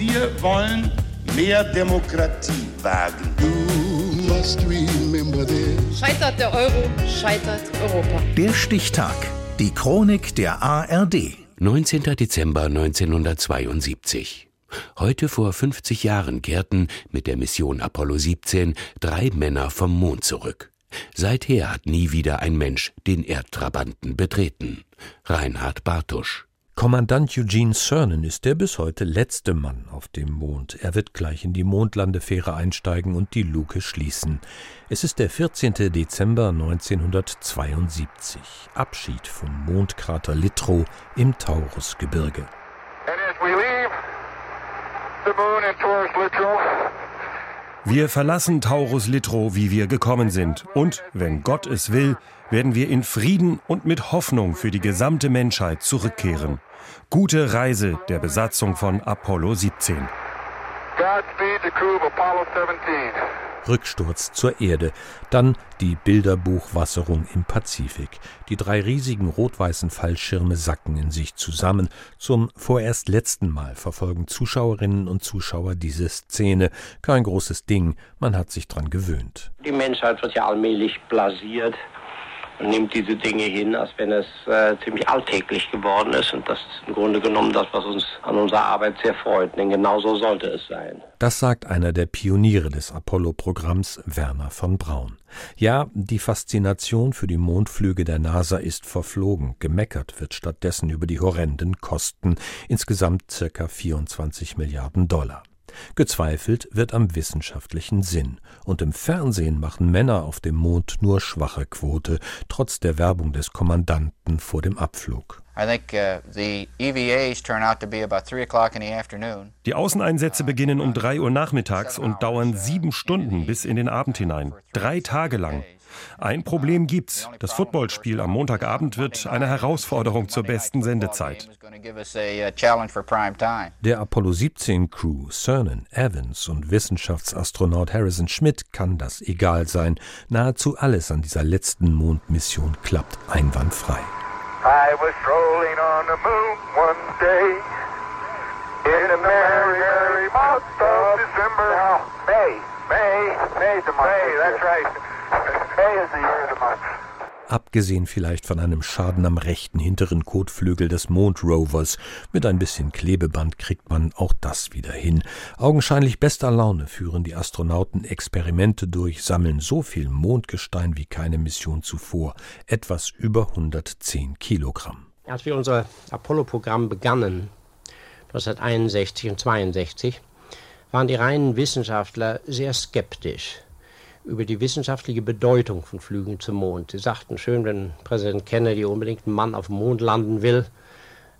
Wir wollen mehr Demokratie wagen. Scheitert der Euro, scheitert Europa. Der Stichtag. Die Chronik der ARD. 19. Dezember 1972. Heute vor 50 Jahren kehrten mit der Mission Apollo 17 drei Männer vom Mond zurück. Seither hat nie wieder ein Mensch den Erdtrabanten betreten. Reinhard Bartusch. Kommandant Eugene Cernan ist der bis heute letzte Mann auf dem Mond. Er wird gleich in die Mondlandefähre einsteigen und die Luke schließen. Es ist der 14. Dezember 1972. Abschied vom Mondkrater Littrow im Taurusgebirge. Wir verlassen Taurus Littrow, wie wir gekommen sind. Und, wenn Gott es will, werden wir in Frieden und mit Hoffnung für die gesamte Menschheit zurückkehren. Gute Reise der Besatzung von Apollo 17. Godspeed the crew of Apollo 17. Rücksturz zur Erde, dann die Bilderbuchwasserung im Pazifik. Die drei riesigen rot-weißen Fallschirme sacken in sich zusammen. Zum vorerst letzten Mal verfolgen Zuschauerinnen und Zuschauer diese Szene. Kein großes Ding, man hat sich dran gewöhnt. Die Menschheit wird ja allmählich blasiert und nimmt diese Dinge hin, als wenn es äh, ziemlich alltäglich geworden ist. Und das ist im Grunde genommen das, was uns an unserer Arbeit sehr freut. Denn genau so sollte es sein. Das sagt einer der Pioniere des Apollo-Programms, Werner von Braun. Ja, die Faszination für die Mondflüge der NASA ist verflogen. Gemeckert wird stattdessen über die horrenden Kosten, insgesamt circa 24 Milliarden Dollar. Gezweifelt wird am wissenschaftlichen Sinn, und im Fernsehen machen Männer auf dem Mond nur schwache Quote, trotz der Werbung des Kommandanten vor dem Abflug. Uh, e die Außeneinsätze beginnen um drei Uhr nachmittags und dauern sieben Stunden bis in den Abend hinein. Drei Tage lang. Ein Problem gibt's. Das Footballspiel am Montagabend wird eine Herausforderung zur besten Sendezeit. Der Apollo 17 Crew, Cernan, Evans und Wissenschaftsastronaut Harrison Schmidt kann das egal sein. Nahezu alles an dieser letzten Mondmission klappt einwandfrei. I was strolling on the moon one day in the merry, merry month of December. May, May, May's the month. May, that's right. Abgesehen vielleicht von einem Schaden am rechten hinteren Kotflügel des Mondrovers, mit ein bisschen Klebeband kriegt man auch das wieder hin. Augenscheinlich bester Laune führen die Astronauten Experimente durch, sammeln so viel Mondgestein wie keine Mission zuvor, etwas über 110 Kilogramm. Als wir unser Apollo-Programm begannen, 1961 und 1962, waren die reinen Wissenschaftler sehr skeptisch über die wissenschaftliche Bedeutung von Flügen zum Mond. Sie sagten schön, wenn Präsident Kennedy unbedingt einen Mann auf dem Mond landen will,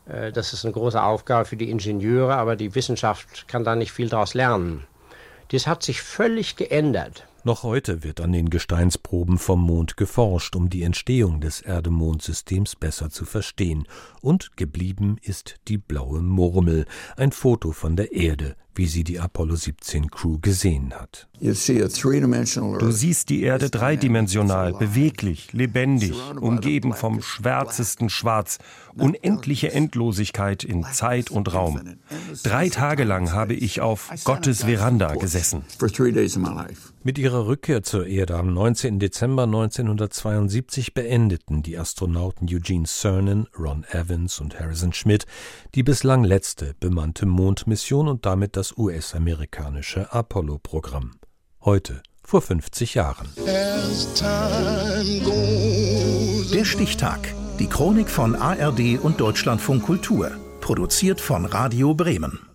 äh, das ist eine große Aufgabe für die Ingenieure, aber die Wissenschaft kann da nicht viel daraus lernen. Das hat sich völlig geändert. Noch heute wird an den Gesteinsproben vom Mond geforscht, um die Entstehung des Erde-Mond-Systems besser zu verstehen. Und geblieben ist die blaue Murmel, ein Foto von der Erde, wie sie die Apollo 17 Crew gesehen hat. Du siehst die Erde dreidimensional, beweglich, lebendig, umgeben vom schwärzesten Schwarz, unendliche Endlosigkeit in Zeit und Raum. Drei Tage lang habe ich auf Gottes Veranda gesessen. Mit ihrer Rückkehr zur Erde am 19. Dezember 1972 beendeten die Astronauten Eugene Cernan, Ron Evans und Harrison Schmidt die bislang letzte bemannte Mondmission und damit US-amerikanische Apollo-Programm. Heute vor 50 Jahren. Der Stichtag. Die Chronik von ARD und Deutschlandfunk Kultur. Produziert von Radio Bremen.